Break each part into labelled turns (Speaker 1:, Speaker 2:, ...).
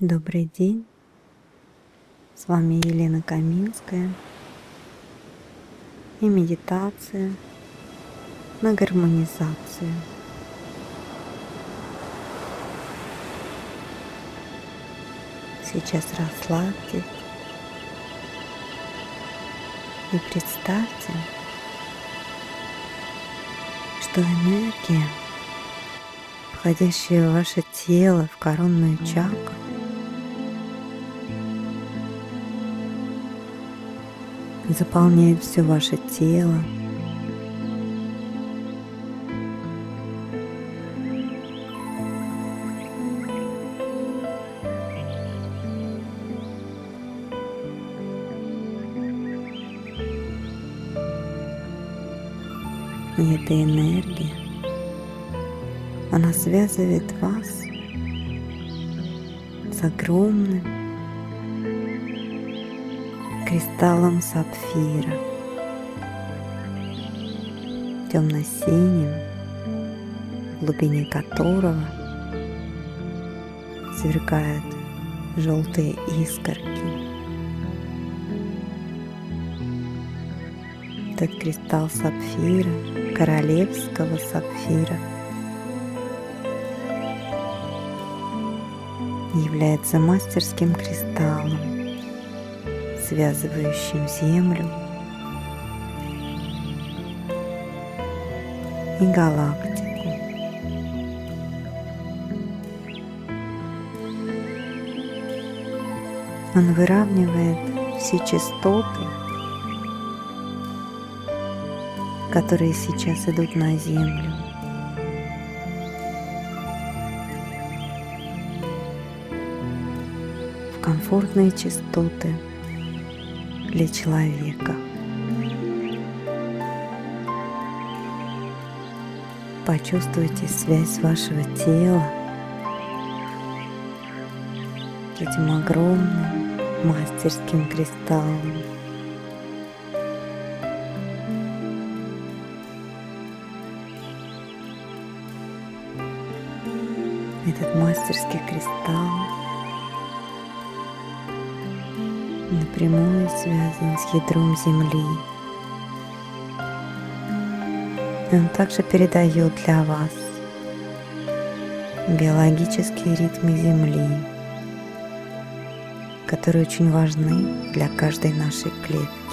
Speaker 1: Добрый день, с вами Елена Каминская. И медитация на гармонизацию. Сейчас расслабьтесь. И представьте, что энергия, входящая в ваше тело, в коронную чакру, заполняет все ваше тело. И эта энергия, она связывает вас с огромным кристаллом сапфира, темно-синим, в глубине которого сверкают желтые искорки. Этот кристалл сапфира, королевского сапфира, является мастерским кристаллом, связывающим Землю и галактику. Он выравнивает все частоты, которые сейчас идут на Землю. в комфортные частоты – для человека. Почувствуйте связь вашего тела с этим огромным мастерским кристаллом. Этот мастерский кристалл напрямую связан с ядром Земли. Он также передает для вас биологические ритмы Земли, которые очень важны для каждой нашей клетки.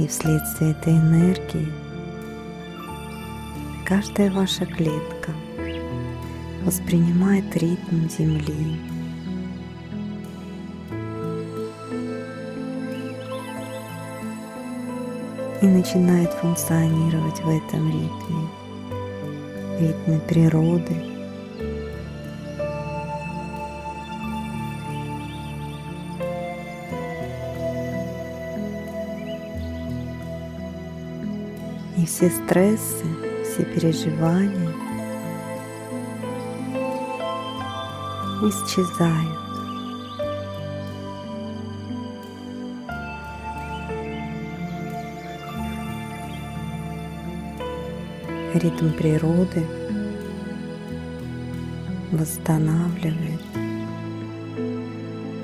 Speaker 1: И вследствие этой энергии каждая ваша клетка воспринимает ритм Земли. И начинает функционировать в этом ритме, ритме природы, все стрессы, все переживания исчезают. Ритм природы восстанавливает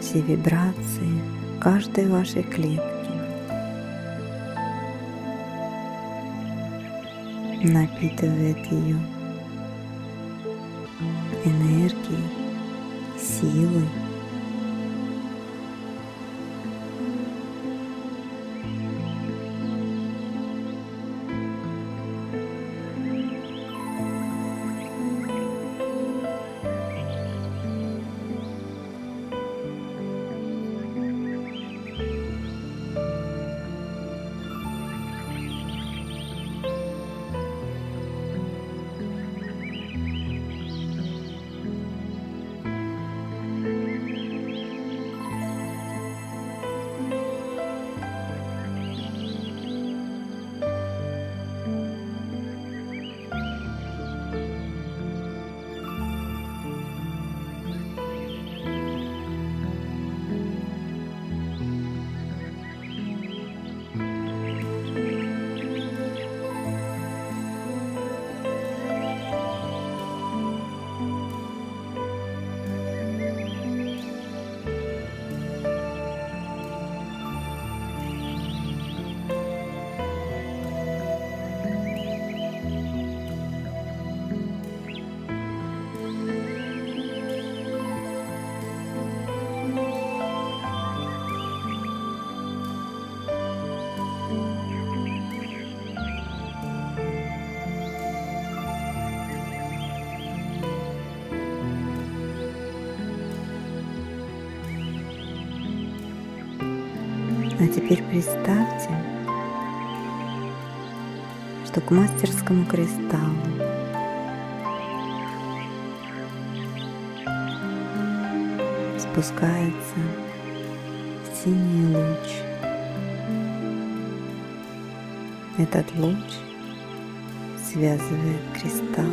Speaker 1: все вибрации каждой вашей клетки. Напитывает ее энергией, силой. Теперь представьте, что к мастерскому кристаллу спускается синий луч. Этот луч связывает кристалл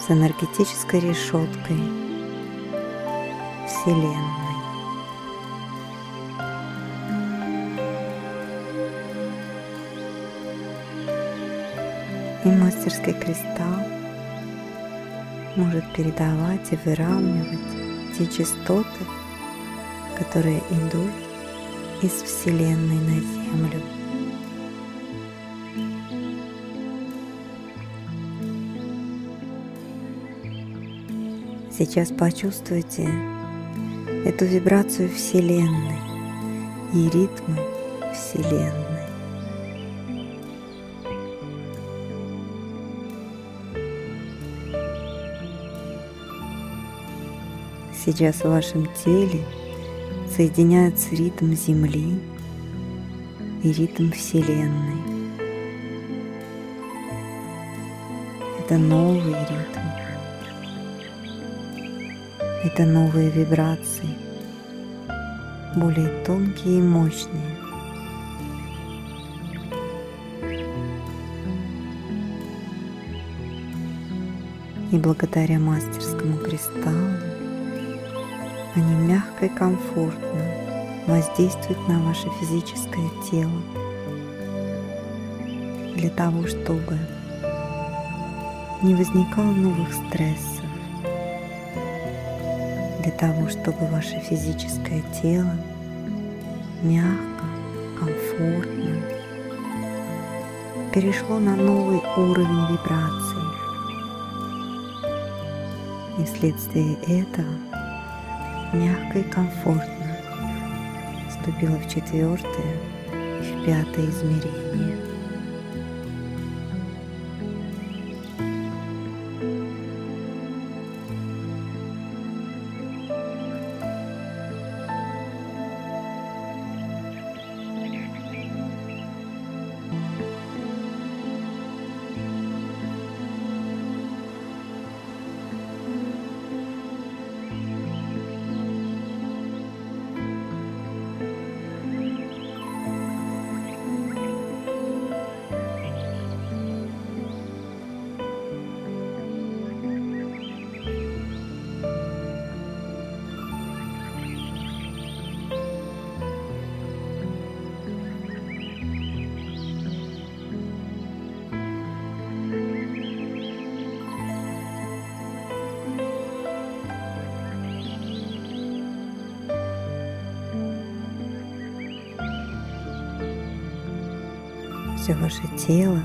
Speaker 1: с энергетической решеткой Вселенной. И мастерский кристалл может передавать и выравнивать те частоты, которые идут из Вселенной на Землю. Сейчас почувствуйте эту вибрацию Вселенной и ритмы Вселенной. Сейчас в вашем теле соединяются ритм Земли и ритм Вселенной. Это новый ритм. Это новые вибрации, более тонкие и мощные. И благодаря мастерскому кристаллу они мягко и комфортно воздействуют на ваше физическое тело для того, чтобы не возникало новых стрессов, для того, чтобы ваше физическое тело мягко, комфортно перешло на новый уровень вибраций. И вследствие этого мягко и комфортно вступила в четвертое и в пятое измерение. Все ваше тело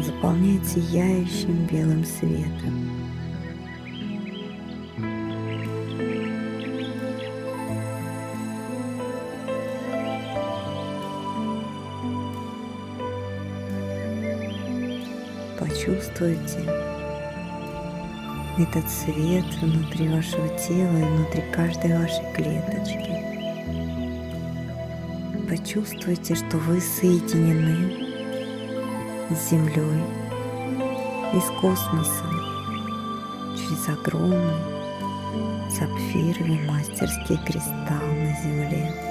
Speaker 1: заполняет сияющим белым светом. Почувствуйте этот свет внутри вашего тела и внутри каждой вашей клеточки. Почувствуйте, что вы соединены с Землей и с космосом через огромный сапфировый мастерский кристалл на Земле.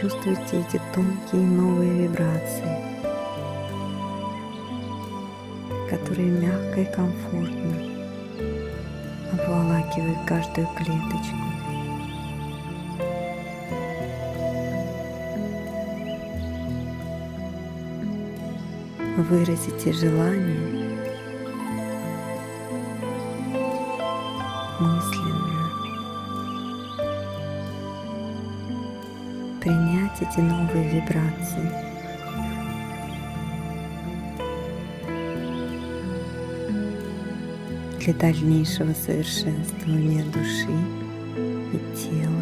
Speaker 1: Почувствуйте эти тонкие новые вибрации, которые мягко и комфортно обволакивают каждую клеточку. Выразите желание эти новые вибрации. для дальнейшего совершенствования души и тела.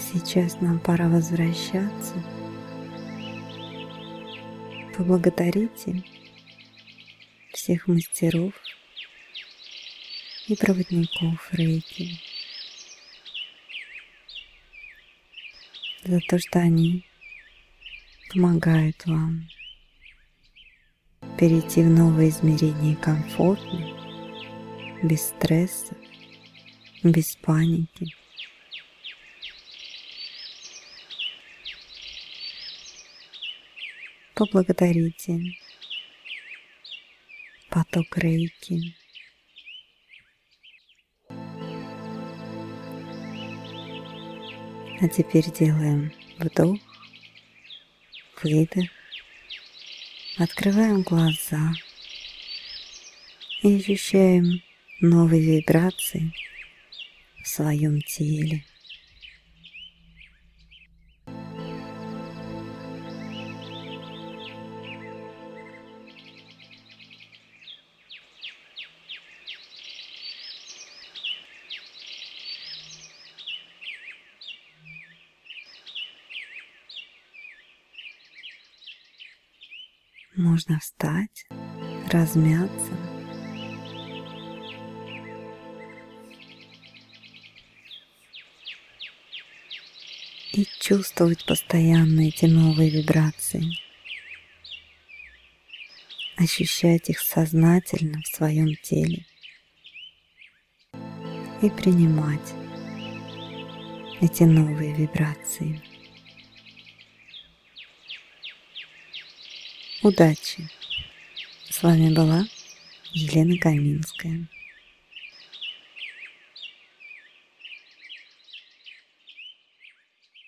Speaker 1: Сейчас нам пора возвращаться. Поблагодарите всех мастеров и проводников Рейки за то, что они помогают вам перейти в новое измерение комфортно, без стресса, без паники. Поблагодарите поток рейки. А теперь делаем вдох, выдох, открываем глаза и ощущаем новые вибрации в своем теле. Можно встать, размяться. И чувствовать постоянно эти новые вибрации. Ощущать их сознательно в своем теле. И принимать эти новые вибрации. Удачи! С вами была Елена Каминская.